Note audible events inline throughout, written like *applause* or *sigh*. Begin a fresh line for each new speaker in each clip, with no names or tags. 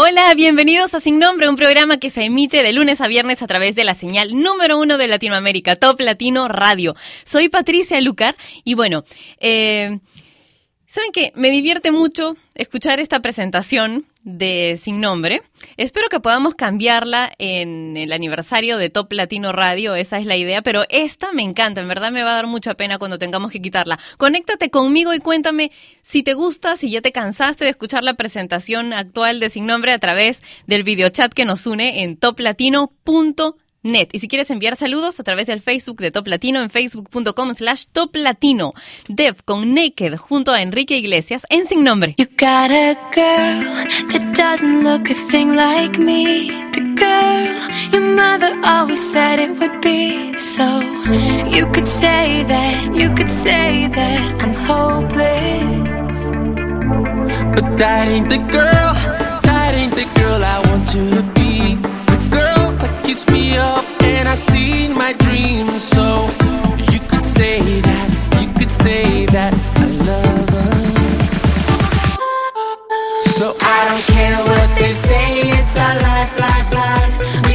Hola, bienvenidos a Sin Nombre, un programa que se emite de lunes a viernes a través de la señal número uno de Latinoamérica, Top Latino Radio. Soy Patricia Lucar y bueno, eh, Saben que me divierte mucho escuchar esta presentación de Sin Nombre. Espero que podamos cambiarla en el aniversario de Top Latino Radio, esa es la idea, pero esta me encanta, en verdad me va a dar mucha pena cuando tengamos que quitarla. Conéctate conmigo y cuéntame si te gusta, si ya te cansaste de escuchar la presentación actual de Sin Nombre a través del videochat que nos une en toplatino.com net. Y si quieres enviar saludos a través del Facebook de Top Latino en facebook.com slash Top Latino. Dev con Naked junto a Enrique Iglesias en Sin Nombre.
You got a girl that doesn't look a thing like me. The girl your mother always said it would be. So you could say that, you could say that I'm hopeless.
But that ain't the girl, that ain't the girl I want to be. Keeps me up and I see my dreams. So you could say that, you could say that I love her. So I don't care what they say, it's our life, life, life.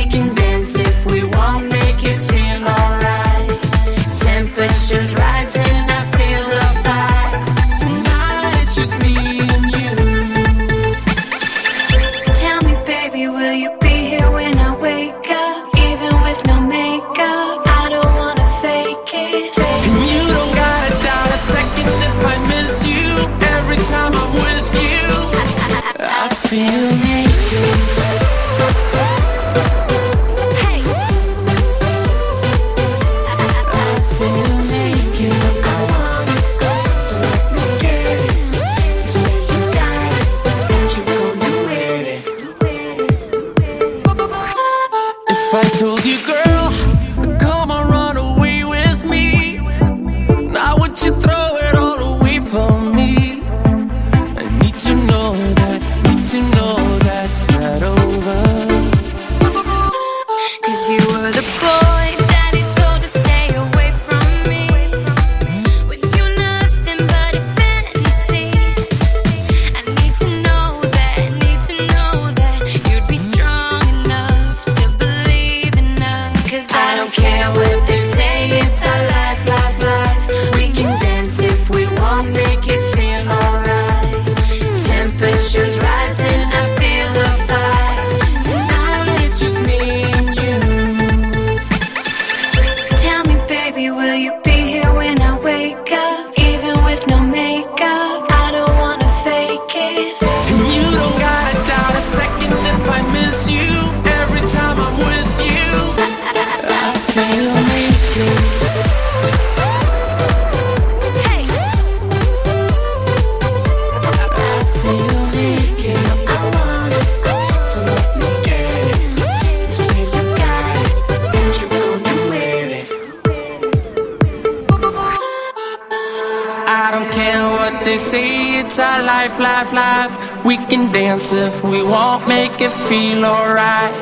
Life, life, life. We can dance if we want, make it feel alright.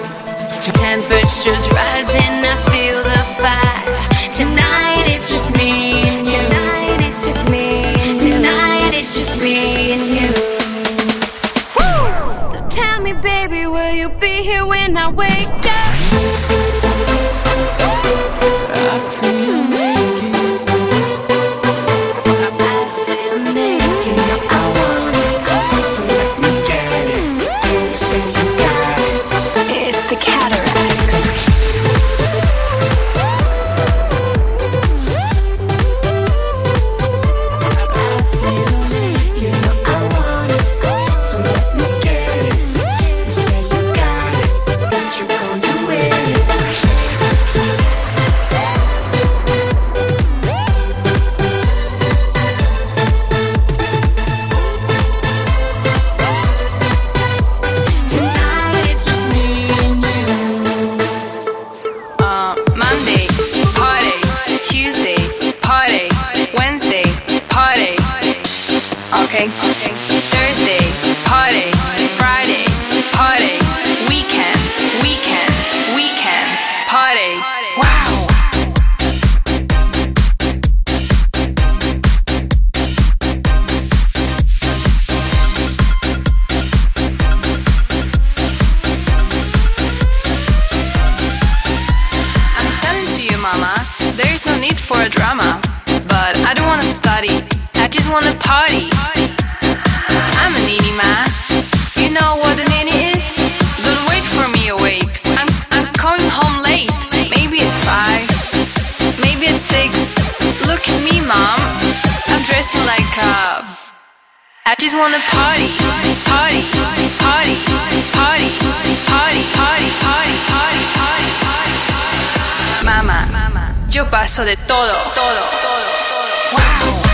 temperatures rising, I feel the fire. Tonight it's just me and you.
Tonight it's just me. Tonight it's just me just
wanna party, party. Mamá, yo paso de todo, todo, todo, todo.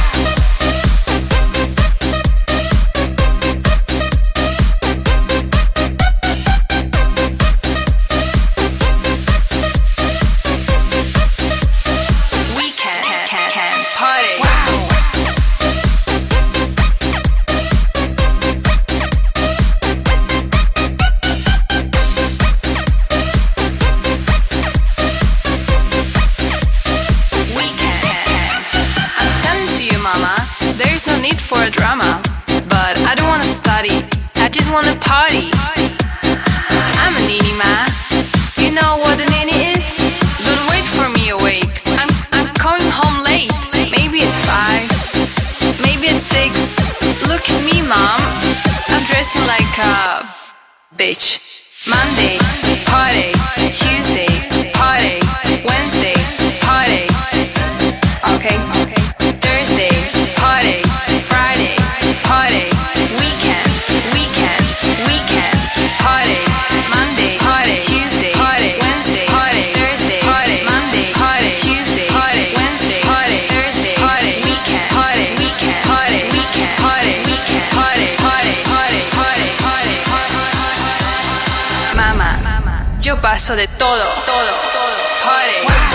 Paso de todo, todo, todo. Party.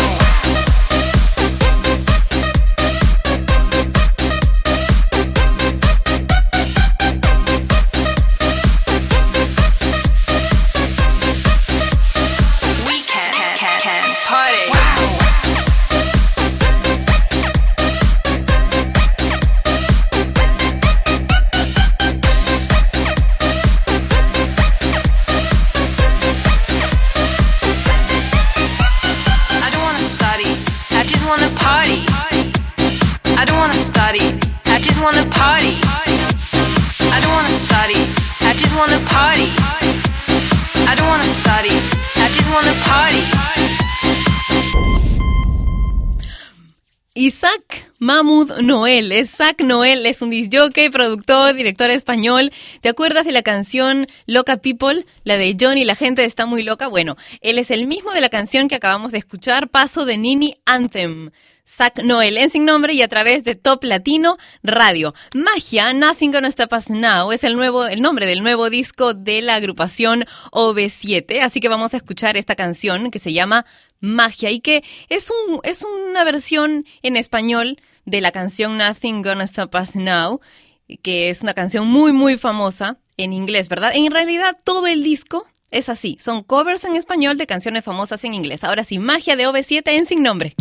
Noel. Isaac Noel es un disjockey, productor, director español. ¿Te acuerdas de la canción Loca People? La de Johnny, la gente está muy loca. Bueno, él es el mismo de la canción que acabamos de escuchar, Paso de Nini Anthem. Zach Noel en sin nombre y a través de Top Latino Radio. Magia, Nothing Gonna Stop Us Now es el nuevo, el nombre del nuevo disco de la agrupación OV7. Así que vamos a escuchar esta canción que se llama Magia y que es un, es una versión en español de la canción Nothing Gonna Stop Us Now, que es una canción muy, muy famosa en inglés, ¿verdad? En realidad todo el disco es así, son covers en español de canciones famosas en inglés. Ahora sí, Magia de OV7 en sin nombre.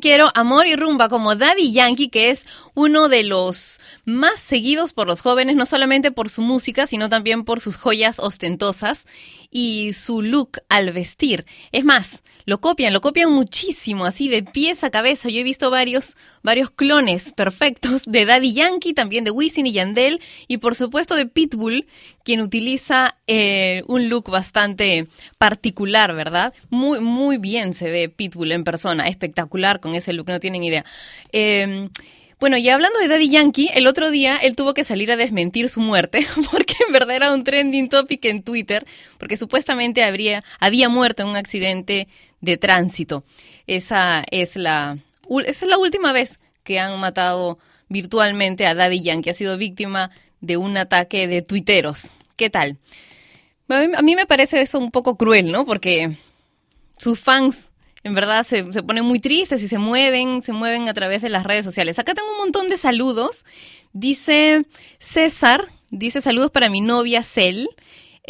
Quiero Amor y Rumba como Daddy Yankee, que es uno de los más seguidos por los jóvenes, no solamente por su música, sino también por sus joyas ostentosas y su look al vestir. Es más, lo copian, lo copian muchísimo, así de pies a cabeza. Yo he visto varios, varios clones perfectos de Daddy Yankee, también de Wisin y Yandel, y por supuesto de Pitbull, quien utiliza eh, un look bastante particular, ¿verdad? Muy, muy bien se ve Pitbull en persona, espectacular con ese look, no tienen idea. Eh, bueno, y hablando de Daddy Yankee, el otro día él tuvo que salir a desmentir su muerte, *laughs* porque en verdad era un trending topic en Twitter, porque supuestamente habría, había muerto en un accidente de tránsito. Esa es la, esa es la última vez que han matado virtualmente a Daddy Yankee. Ha sido víctima de un ataque de tuiteros. ¿Qué tal? A mí, a mí me parece eso un poco cruel, ¿no? Porque sus fans en verdad se, se ponen muy tristes y se mueven, se mueven a través de las redes sociales. Acá tengo un montón de saludos. Dice César, dice saludos para mi novia Cel.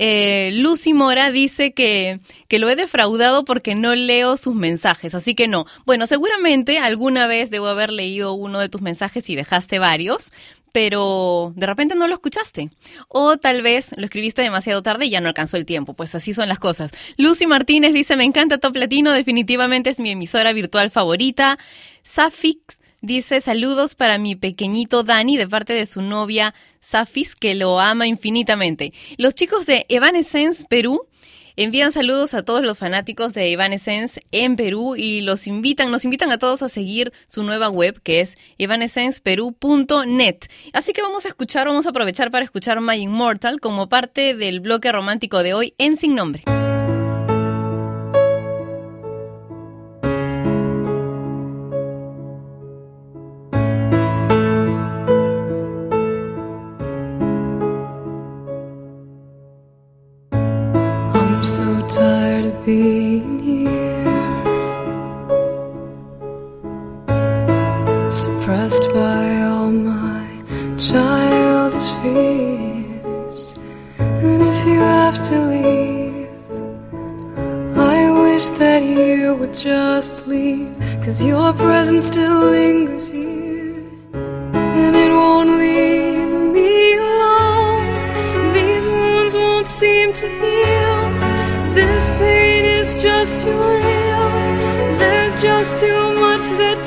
Eh, Lucy Mora dice que, que lo he defraudado porque no leo sus mensajes, así que no. Bueno, seguramente alguna vez debo haber leído uno de tus mensajes y dejaste varios, pero de repente no lo escuchaste. O tal vez lo escribiste demasiado tarde y ya no alcanzó el tiempo. Pues así son las cosas. Lucy Martínez dice, me encanta Top Latino, definitivamente es mi emisora virtual favorita. Safix dice, saludos para mi pequeñito Dani de parte de su novia Safis, que lo ama infinitamente. Los chicos de Evanescence Perú Envían saludos a todos los fanáticos de Evanescence en Perú y los invitan, nos invitan a todos a seguir su nueva web que es evanescenceperú.net. Así que vamos a escuchar, vamos a aprovechar para escuchar My Immortal como parte del bloque romántico de hoy en Sin Nombre.
Suppressed by all my childish fears. And if you have to leave, I wish that you would just leave, cause your presence still lingers here, and it won't leave me alone. These wounds won't seem to heal. This pain is just too real. There's just too much that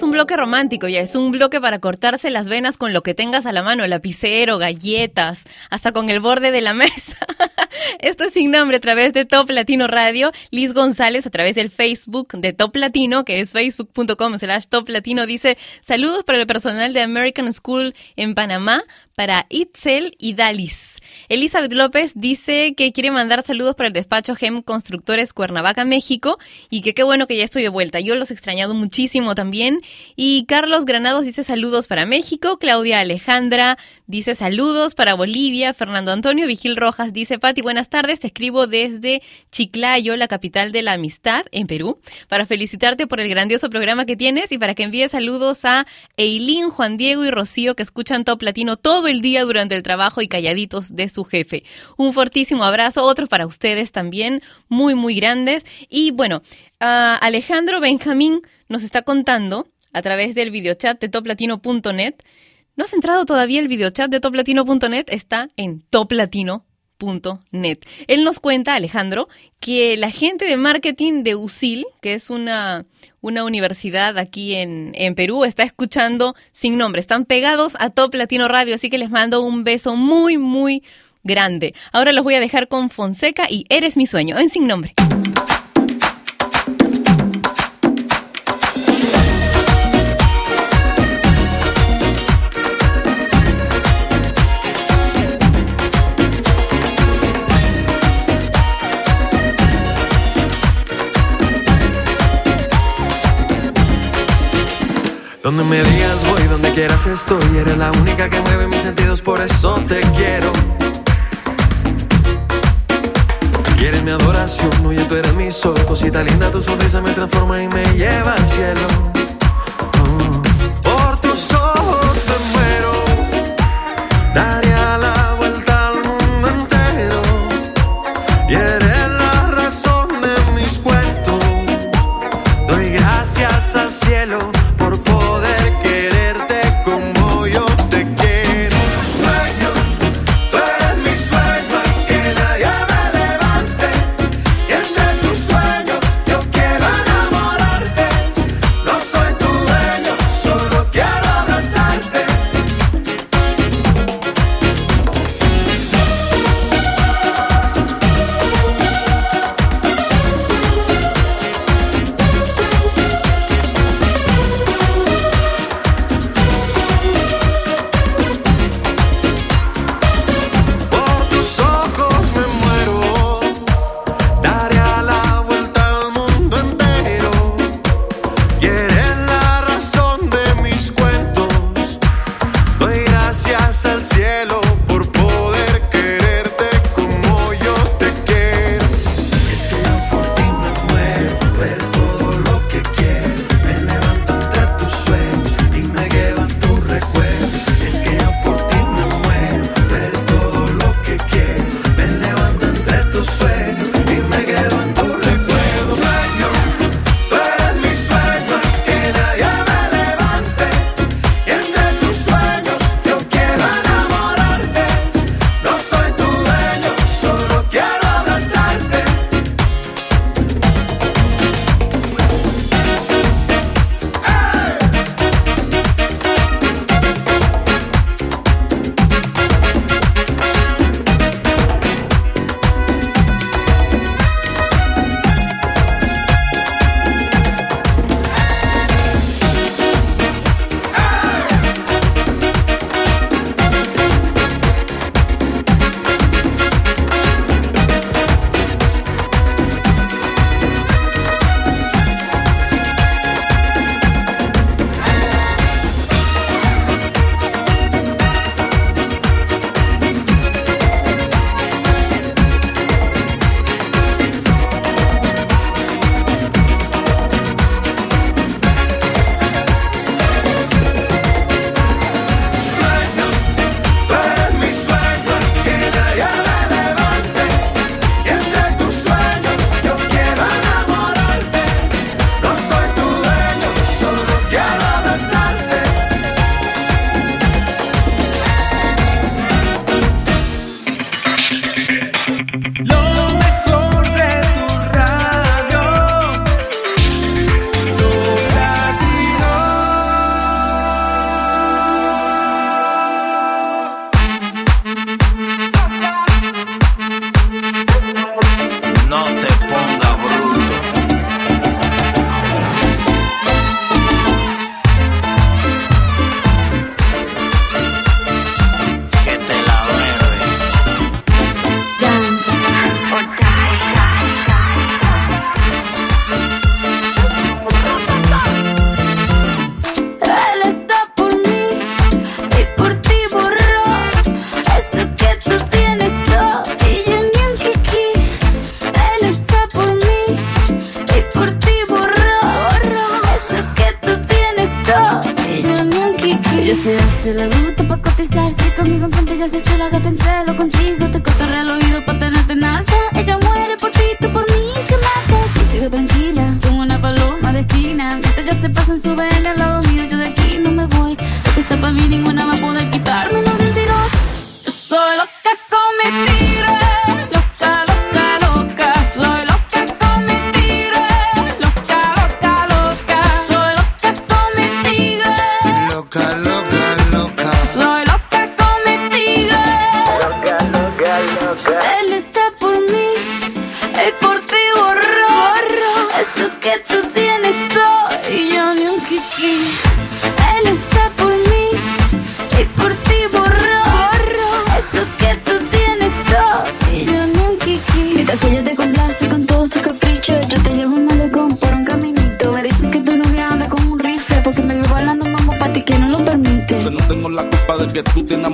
es bloque romántico, ya es un bloque para cortarse las venas con lo que tengas a la mano, lapicero, galletas, hasta con el borde de la *laughs* mesa. Esto es sin nombre a través de Top Latino Radio. Liz González a través del Facebook de Top Latino, que es facebook.com slash Top Latino, dice saludos para el personal de American School en Panamá, para Itzel y Dalis. Elizabeth López dice que quiere mandar saludos para el despacho GEM Constructores Cuernavaca, México, y que qué bueno que ya estoy de vuelta. Yo los he extrañado muchísimo también. Y Carlos Granados dice saludos para México. Claudia Alejandra dice saludos para Bolivia. Fernando Antonio Vigil Rojas dice, Pati, buenas tardes. Te escribo desde Chiclayo, la capital de la amistad, en Perú, para felicitarte por el grandioso programa que tienes y para que envíes saludos a Eileen, Juan Diego y Rocío que escuchan Top Latino todo el día durante el trabajo y calladitos de su jefe. Un fortísimo abrazo, otro para ustedes también, muy, muy grandes. Y bueno, ah, Alejandro Benjamín nos está contando a través del videochat de toplatino.net. ¿No has entrado todavía? El videochat de toplatino.net está en toplatino.net. Él nos cuenta, Alejandro, que la gente de marketing de USIL, que es una, una universidad aquí en, en, Perú, está escuchando sin nombre. Están pegados a Top Latino Radio, así que les mando un beso muy, muy grande. Ahora los voy a dejar con Fonseca y Eres mi sueño, en sin nombre.
Donde me digas voy, donde quieras estoy. Eres la única que mueve mis sentidos, por eso te quiero. Quieres mi adoración, oye tú eres mi sol. Cosita linda, tu sonrisa me transforma y me lleva al cielo. Oh, por tus ojos me muero.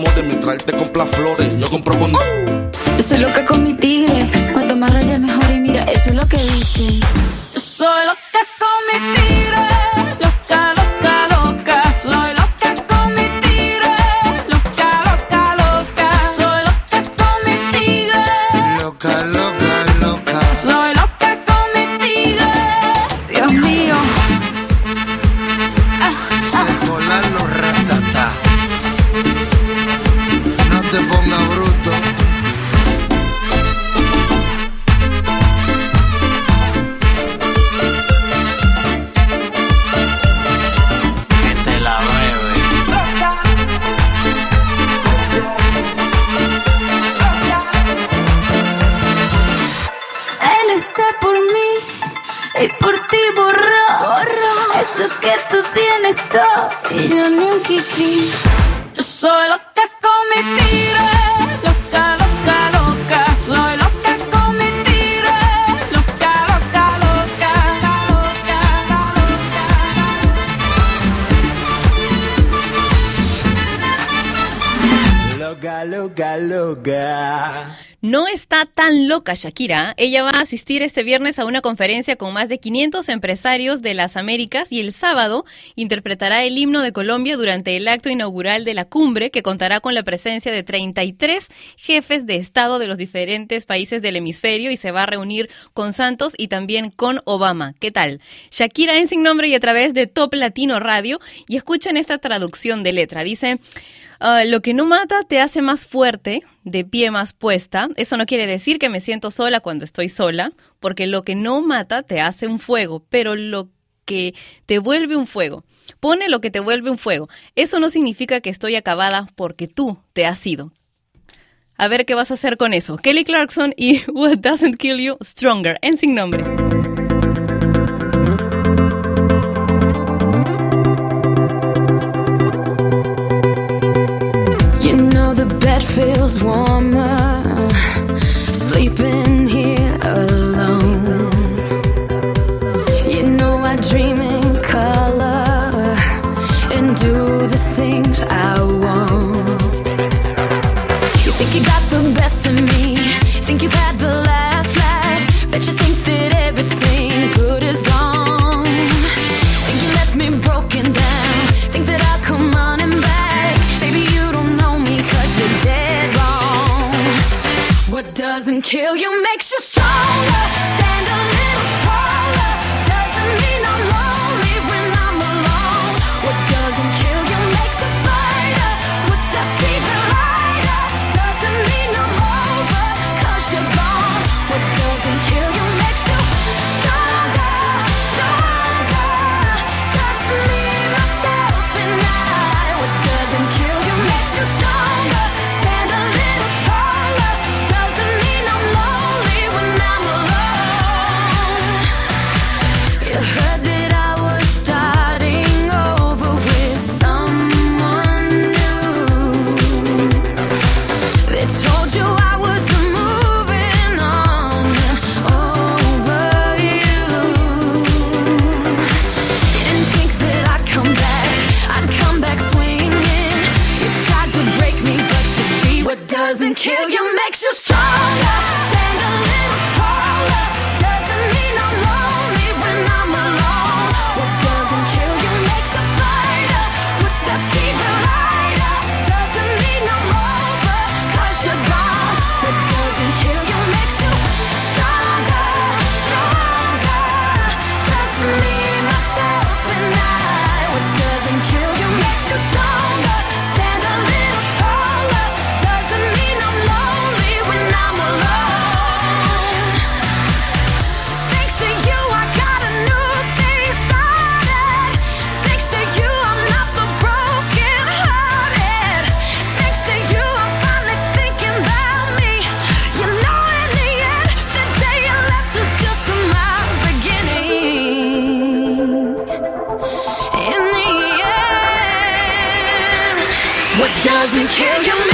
Enamores mientras él te compra flores. Yo compro con.
Yo soy loca con mi tigre. Cuanto más rayas mejor y mira, eso es lo que dicen. Yo soy loca con mi tigre. Loca
Shakira. Ella va a asistir este viernes a una conferencia con más de 500 empresarios de las Américas y el sábado interpretará el himno de Colombia durante el acto inaugural de la cumbre que contará con la presencia de 33 jefes de Estado de los diferentes países del hemisferio y se va a reunir con Santos y también con Obama. ¿Qué tal? Shakira en Sin Nombre y a través de Top Latino Radio y escuchen esta traducción de letra. Dice... Ah, lo que no mata te hace más fuerte, de pie más puesta. Eso no quiere decir que me siento sola cuando estoy sola, porque lo que no mata te hace un fuego, pero lo que te vuelve un fuego. Pone lo que te vuelve un fuego. Eso no significa que estoy acabada porque tú te has ido. A ver qué vas a hacer con eso. Kelly Clarkson y *laughs* What Doesn't Kill You Stronger en sin nombre.
Bed feels warmer. Sleeping kill you makes doesn't kill you makes you stronger. Doesn't kill you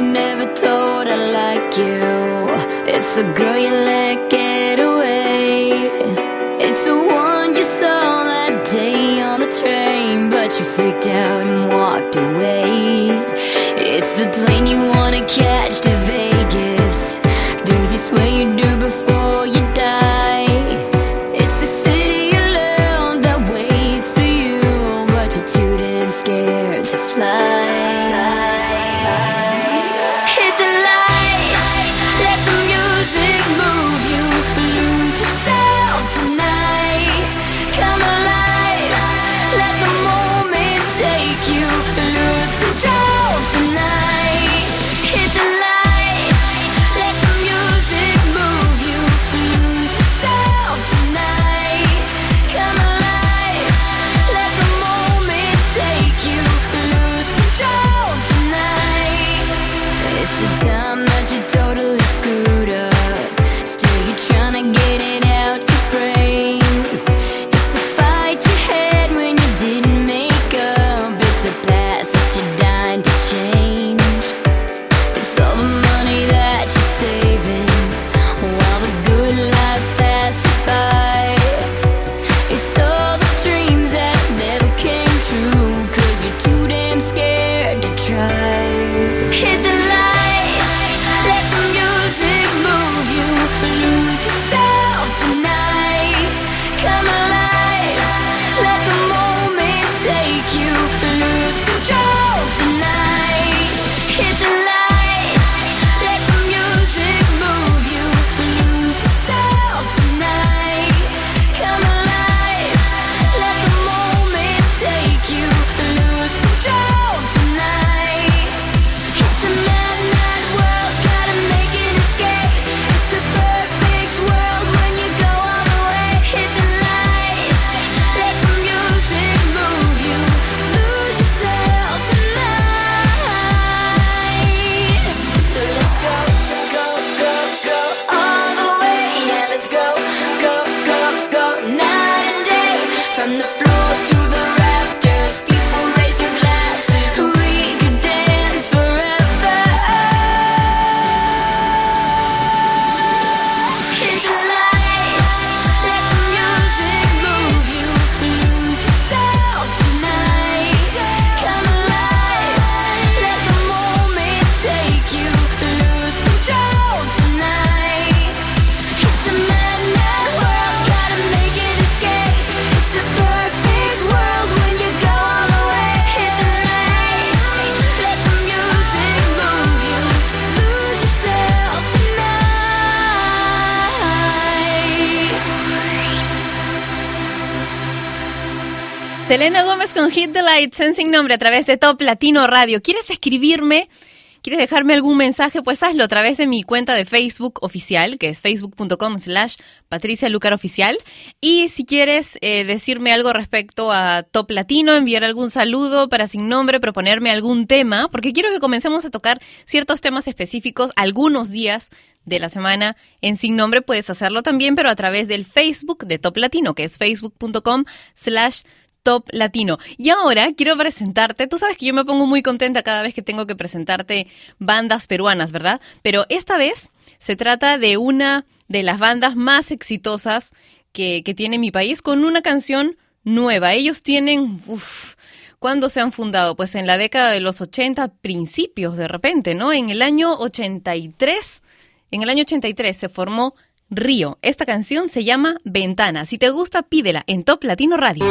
never told I like you. It's the girl you let get away. It's the one you saw that day on the train, but you freaked out and walked away. It's the plane you wanna catch Hit the Lights
en sin nombre a través de Top Latino Radio. ¿Quieres escribirme? ¿Quieres dejarme algún mensaje? Pues hazlo a través de mi cuenta de Facebook oficial, que es facebook.com slash Patricia Lucar Oficial. Y si quieres eh, decirme algo respecto a Top Latino, enviar algún saludo para sin nombre, proponerme algún tema, porque quiero que comencemos a tocar ciertos temas específicos algunos días de la semana en sin nombre, puedes hacerlo también, pero a través del Facebook de Top Latino, que es facebook.com slash Top Latino. Y ahora quiero presentarte, tú sabes que yo me pongo muy contenta cada vez que tengo que presentarte bandas peruanas, ¿verdad? Pero esta vez se trata de una de las bandas más exitosas que, tiene mi país con una canción nueva. Ellos tienen... Uf, ¿Cuándo se han fundado? Pues en la década de los 80, principios de repente, ¿no? En el año 83, en el año 83 se formó Río. Esta canción se llama Ventana. Si te gusta, pídela en Top Latino Radio.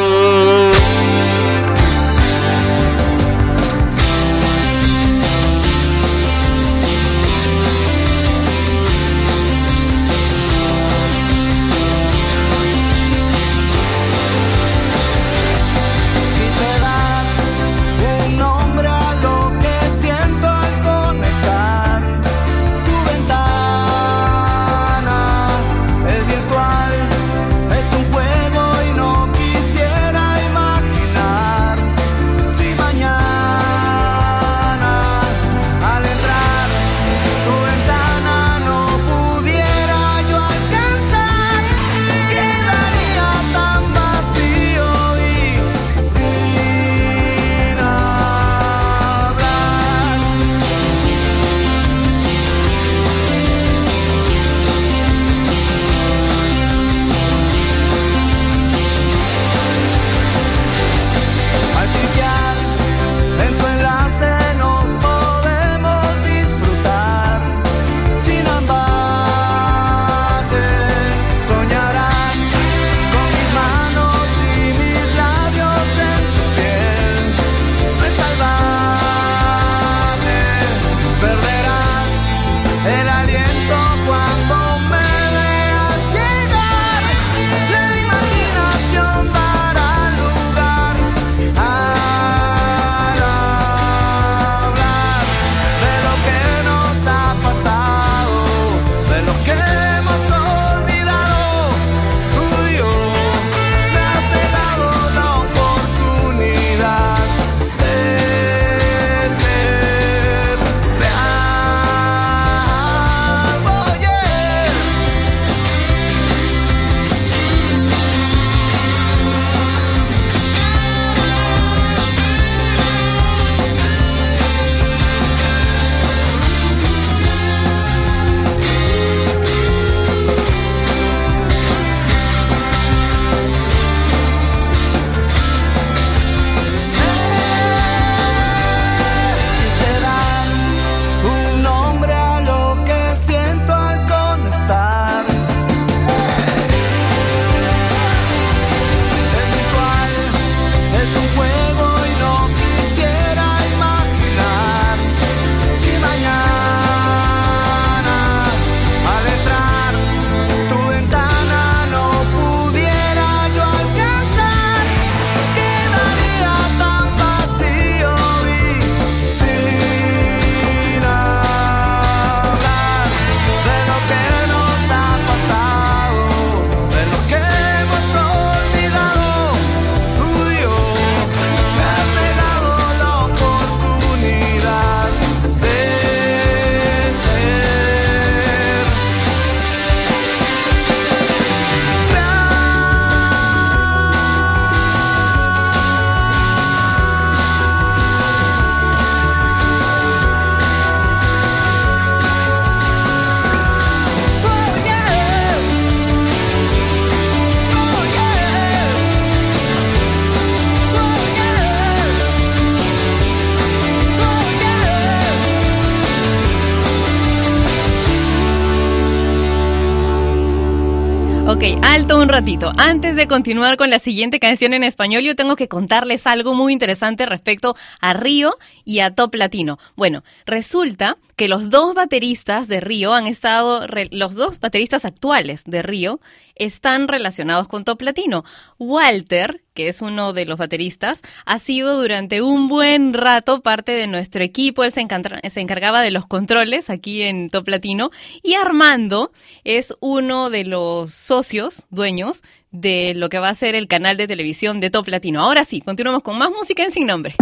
Antes de continuar con la siguiente canción en español, yo tengo que contarles algo muy interesante respecto a Río y a Top Latino. Bueno, resulta que los dos bateristas de Río han estado, los dos bateristas actuales de Río están relacionados con Top Latino. Walter, que es uno de los bateristas, ha sido durante un buen rato parte de nuestro equipo. Él se, encargaba de los controles aquí en Top Latino. Y Armando es uno de los socios, dueños, de lo que va a ser el canal de televisión de Top Latino. Ahora sí, continuamos con más música en Sin Nombre.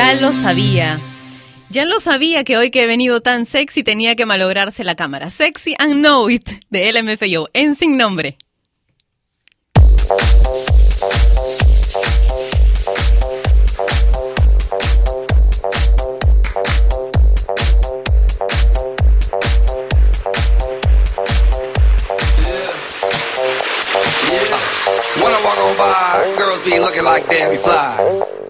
Ya lo
sabía. Ya lo sabía que
hoy que he venido tan sexy tenía que malograrse la cámara. Sexy and Know It de LMFAO en sin nombre.
Girls be looking like Fly.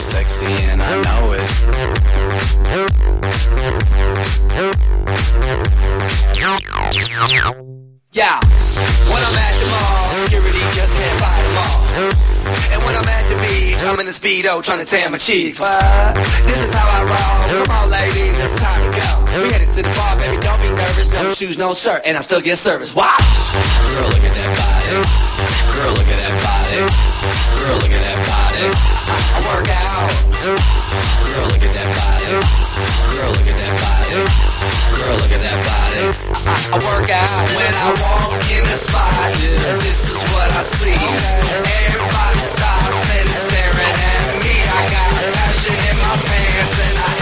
Sexy and I know it. Yeah, when I'm at the mall, security just can't fight them all. And when I'm at the
beach. I'm in a speedo trying to tan my cheeks. What? This is how I roll. Come on, ladies, shoes, no shirt, and I still get service. Watch. Girl, look at that body. Girl, look at that body. Girl, look at that body. I, work out. Girl, look at that body. Girl, look at that body. Girl, look at that body. I, work out when I walk in the spot. Yeah, this is what I see. Everybody stops and is staring at me. I got passion in my pants and I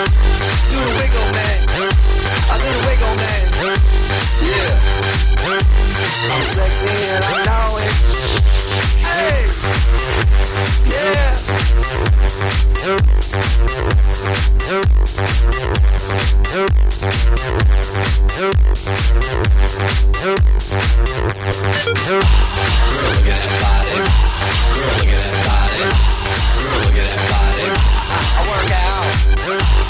Do the wiggle, man. I do wiggle, man. Yeah. I'm sexy and I know it. Hey. Yeah. Girl, look at that body. Girl, look at that body. Girl, look at that body. I work out.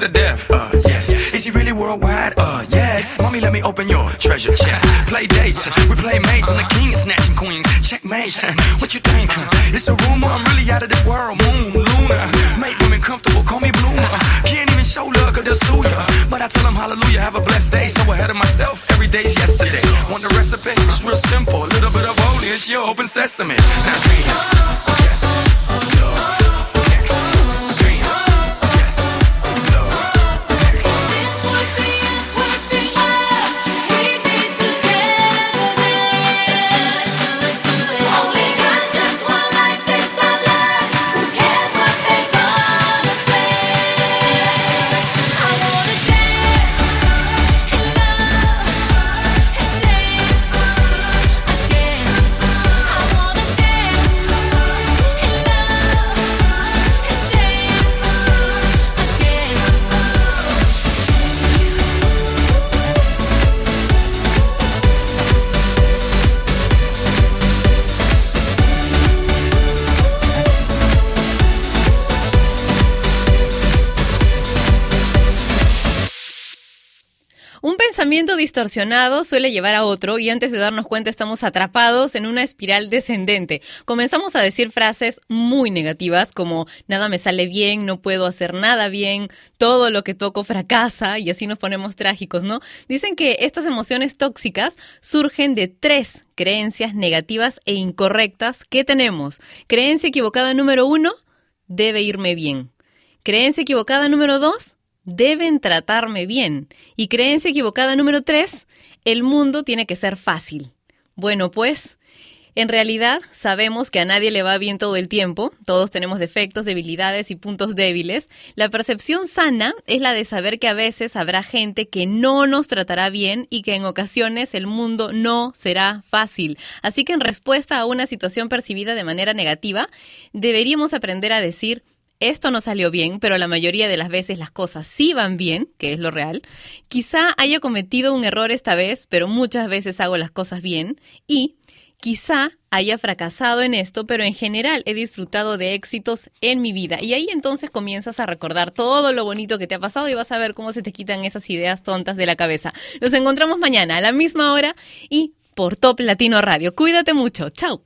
to the
death, uh, yes. Is he really worldwide? Uh, yes. Mommy, let me open your treasure chest. Play dates, we play mates, and the king is snatching queens. Checkmate, what you think? It's a rumor, I'm really out of this world. Moon, Luna, make women comfortable, call me bloomer. Can't even show love, cause they'll sue ya. But I tell them hallelujah, have a blessed day. So ahead of myself, every day's yesterday. Want the recipe? It's real simple. A little bit of holy, it's your open sesame. Now
pensamiento distorsionado suele llevar a otro y antes de darnos cuenta estamos atrapados en una espiral descendente. Comenzamos a decir frases muy negativas como nada me sale bien, no puedo hacer nada bien, todo lo que toco fracasa y así nos ponemos trágicos, ¿no? Dicen que estas emociones tóxicas surgen de tres creencias negativas e incorrectas que tenemos. Creencia equivocada número uno, debe irme bien. Creencia equivocada número dos, deben tratarme bien. Y creencia equivocada número tres, el mundo tiene que ser fácil. Bueno, pues, en realidad sabemos que a nadie le va bien todo el tiempo, todos tenemos defectos, debilidades y puntos débiles. La percepción sana es la de saber que a veces habrá gente que no nos tratará bien y que en ocasiones el mundo no será fácil. Así que en respuesta a una situación percibida de manera negativa, deberíamos aprender a decir, esto no salió bien, pero la mayoría de las veces las cosas sí van bien, que es lo real. Quizá haya cometido un error esta vez, pero muchas veces hago las cosas bien. Y quizá haya fracasado en esto, pero en general he disfrutado de éxitos en mi vida. Y ahí entonces comienzas a recordar todo lo bonito que te ha pasado y vas a ver cómo se te quitan esas ideas tontas de la cabeza. Nos encontramos mañana a la misma hora y por Top Latino Radio. Cuídate mucho. Chao.